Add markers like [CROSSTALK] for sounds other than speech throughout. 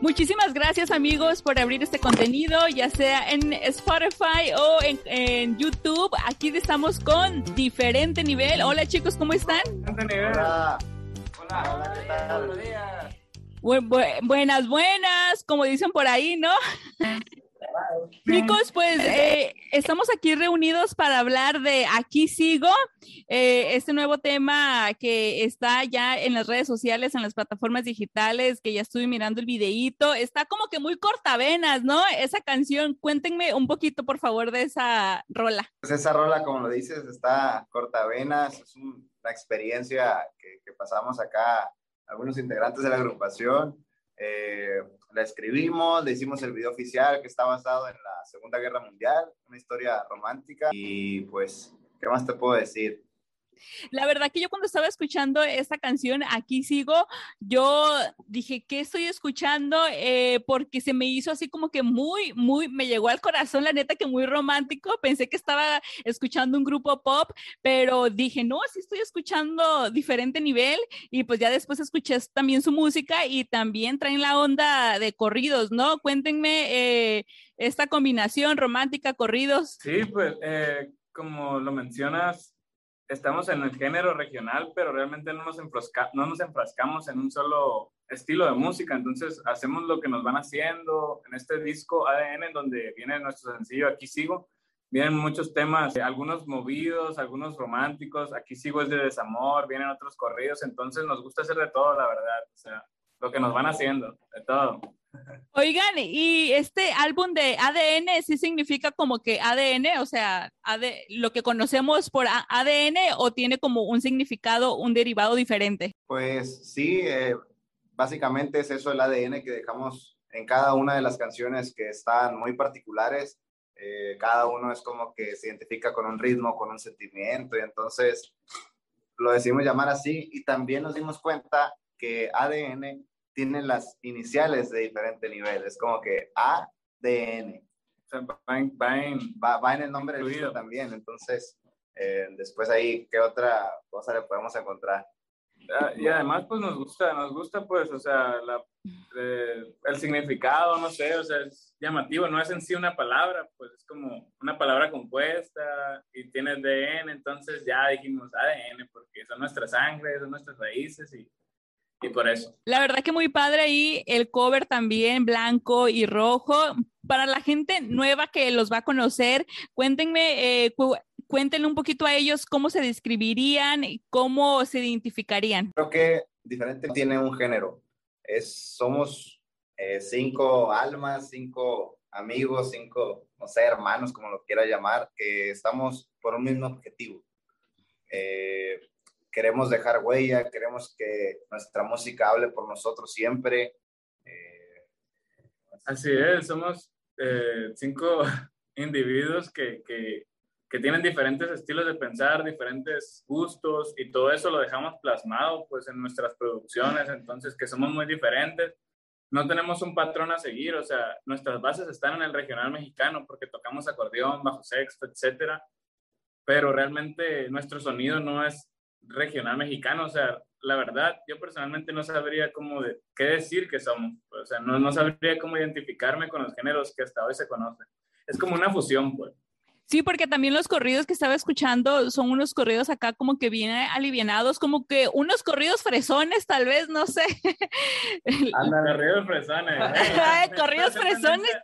Muchísimas gracias amigos por abrir este contenido, ya sea en Spotify o en, YouTube. Aquí estamos con diferente nivel. Hola chicos, ¿cómo están? Hola. Hola. ¿qué tal? Buenos días. buenas, buenas, como dicen por ahí, ¿no? [LAUGHS] Chicos, pues eh, estamos aquí reunidos para hablar de Aquí sigo, eh, este nuevo tema que está ya en las redes sociales, en las plataformas digitales, que ya estuve mirando el videíto, está como que muy cortavenas, ¿no? Esa canción, cuéntenme un poquito, por favor, de esa rola. Pues esa rola, como lo dices, está cortavenas, es una experiencia que, que pasamos acá algunos integrantes de la agrupación. Eh, la escribimos, le hicimos el video oficial que está basado en la Segunda Guerra Mundial, una historia romántica y pues, ¿qué más te puedo decir? La verdad que yo cuando estaba escuchando esta canción, aquí sigo, yo dije, ¿qué estoy escuchando? Eh, porque se me hizo así como que muy, muy, me llegó al corazón, la neta que muy romántico. Pensé que estaba escuchando un grupo pop, pero dije, no, sí estoy escuchando diferente nivel. Y pues ya después escuché también su música y también traen la onda de corridos, ¿no? Cuéntenme eh, esta combinación romántica, corridos. Sí, pues eh, como lo mencionas, estamos en el género regional, pero realmente no nos, no nos enfrascamos en un solo estilo de música, entonces hacemos lo que nos van haciendo. En este disco ADN, donde viene nuestro sencillo Aquí sigo, vienen muchos temas, algunos movidos, algunos románticos, Aquí sigo es de desamor, vienen otros corridos, entonces nos gusta hacer de todo, la verdad, o sea, lo que nos van haciendo, de todo. Oigan, y este álbum de ADN sí significa como que ADN, o sea, lo que conocemos por ADN o tiene como un significado, un derivado diferente. Pues sí, eh, básicamente es eso el ADN que dejamos en cada una de las canciones que están muy particulares. Eh, cada uno es como que se identifica con un ritmo, con un sentimiento y entonces lo decimos llamar así y también nos dimos cuenta que ADN tienen las iniciales de diferente nivel. Es como que A, D, N. va, en, el nombre del video también. Entonces, eh, después ahí, ¿qué otra cosa le podemos encontrar? Ah, y además, pues nos gusta, nos gusta, pues, o sea, eh, el significado, no sé, o sea, es llamativo, no es en sí una palabra, pues es como una palabra compuesta y tiene DN, entonces ya dijimos ADN, porque son nuestras sangre, son nuestras raíces y y por eso. La verdad que muy padre ahí el cover también blanco y rojo. Para la gente nueva que los va a conocer, cuéntenme, eh, cuéntenle un poquito a ellos cómo se describirían y cómo se identificarían. Creo que diferente tiene un género. Es, somos eh, cinco almas, cinco amigos, cinco, no sé, hermanos, como lo quiera llamar, que estamos por un mismo objetivo. Eh, queremos dejar huella, queremos que nuestra música hable por nosotros siempre. Eh, así es, somos eh, cinco [LAUGHS] individuos que, que, que, tienen diferentes estilos de pensar, diferentes gustos y todo eso lo dejamos plasmado pues en nuestras producciones, entonces que somos muy diferentes. No tenemos un patrón a seguir, o sea, nuestras bases están en el regional mexicano porque tocamos acordeón, bajo sexto, etcétera, pero realmente nuestro sonido no es regional mexicano, o sea, la verdad, yo personalmente no sabría cómo de, qué decir que somos, o sea, no, no sabría cómo identificarme con los géneros que hasta hoy se conocen. Es como una fusión, pues. Sí, porque también los corridos que estaba escuchando son unos corridos acá como que bien alivianados, como que unos corridos fresones, tal vez, no sé. [LAUGHS] Anda, corridos fresones. [LAUGHS] corridos fresones.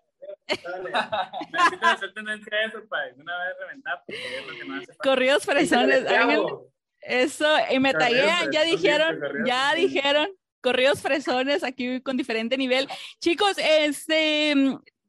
Necesito hacer tendencia a eso para una vez reventar. [LAUGHS] Corridos fresones. Eso, y me taguean, ya dijeron, ya dijeron, corridos fresones aquí con diferente nivel. Chicos, este,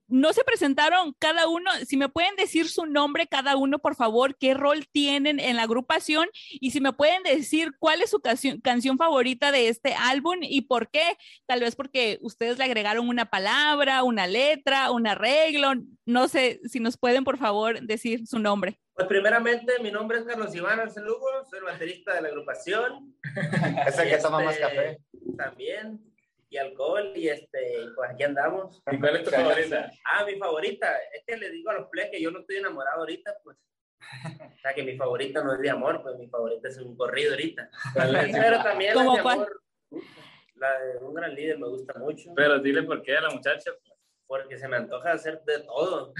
no se presentaron cada uno, si me pueden decir su nombre cada uno, por favor, qué rol tienen en la agrupación y si me pueden decir cuál es su canción, canción favorita de este álbum y por qué, tal vez porque ustedes le agregaron una palabra, una letra, un arreglo, no sé si nos pueden, por favor, decir su nombre. Pues primeramente, mi nombre es Carlos Iván Arce Lugo, soy el baterista de la agrupación. [LAUGHS] es el que toma más este, café. También, y alcohol, y este, pues aquí andamos. ¿Y cuál es tu favorita? Ah, mi favorita, es que le digo a los plebes que yo no estoy enamorado ahorita, pues. O sea, que mi favorita no es de amor, pues mi favorita es un corrido ahorita. Pero también es de amor. La de un gran líder me gusta mucho. Pero dile por qué a la muchacha. Pues. Porque se me antoja hacer de todo.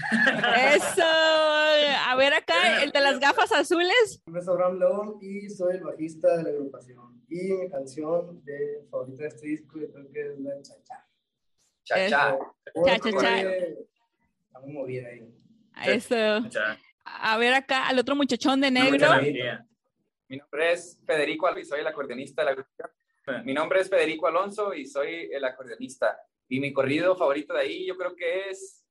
Eso. A ver acá, el de las gafas azules. Mi nombre Abraham León y soy el bajista de la agrupación. Y mi canción de favorita de este disco yo creo que es la de Chacha. Chacha. Cha-cha-cha. Está muy movida ahí. Eso. Muchacha. A ver acá, al otro muchachón de negro. Mi nombre es Federico Alonso y soy el acordeonista de la agrupación. Mi nombre es Federico Alonso y soy el acordeonista. Y mi corrido favorito de ahí yo creo que es,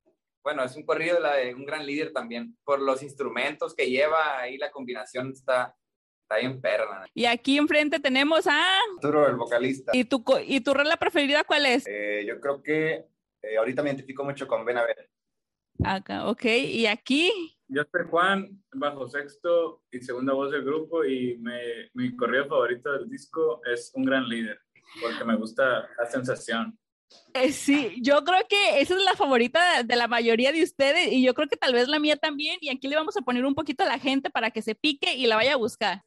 bueno, es un corrido de, la de un gran líder también. Por los instrumentos que lleva ahí, la combinación está, está bien perra. Y aquí enfrente tenemos a... Arturo, el vocalista. ¿Y tu, y tu rola preferida cuál es? Eh, yo creo que eh, ahorita me identifico mucho con Ben a ver. Acá, ok. Y aquí, Yo soy Juan, bajo sexto y segunda voz del grupo y me- mi corrido favorito del disco es Un Gran Líder, porque me gusta la sensación. Eh, sí, yo creo que esa es la favorita de la mayoría de ustedes y yo creo que tal vez la mía también. Y aquí le vamos a poner un poquito a la gente para que se pique y la vaya a buscar.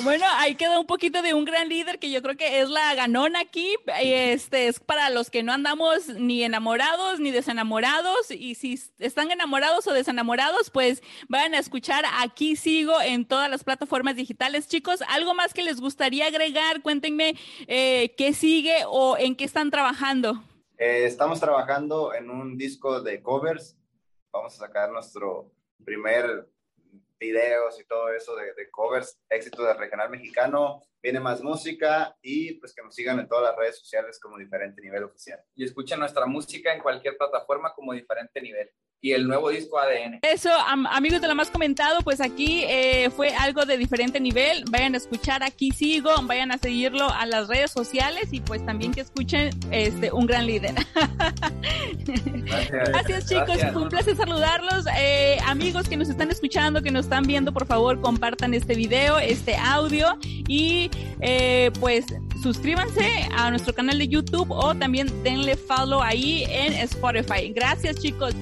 Bueno, ahí queda un poquito de un gran líder que yo creo que es la ganona aquí. Este es para los que no andamos ni enamorados ni desenamorados. Y si están enamorados o desenamorados, pues vayan a escuchar Aquí Sigo en todas las plataformas digitales. Chicos, ¿algo más que les gustaría agregar? Cuéntenme eh, qué sigue o en qué están trabajando. Eh, estamos trabajando en un disco de covers. Vamos a sacar nuestro primer videos y todo eso de, covers, éxito del regional mexicano. Viene más música y pues que nos sigan en todas las redes sociales como diferente nivel oficial. Y escuchen nuestra música en cualquier plataforma como diferente nivel. Y el nuevo disco ADN. Eso, am- amigos de lo más comentado, pues aquí eh, fue algo de diferente nivel. Vayan a escuchar Aquí Sigo, vayan a seguirlo a las redes sociales y pues también que escuchen este un gran líder. [LAUGHS] Gracias chicos, Gracias. fue un placer saludarlos. Eh, amigos que nos están escuchando, que nos están viendo, por favor compartan este video, este audio y eh, pues suscríbanse a nuestro canal de YouTube o también denle follow ahí en Spotify. Gracias chicos.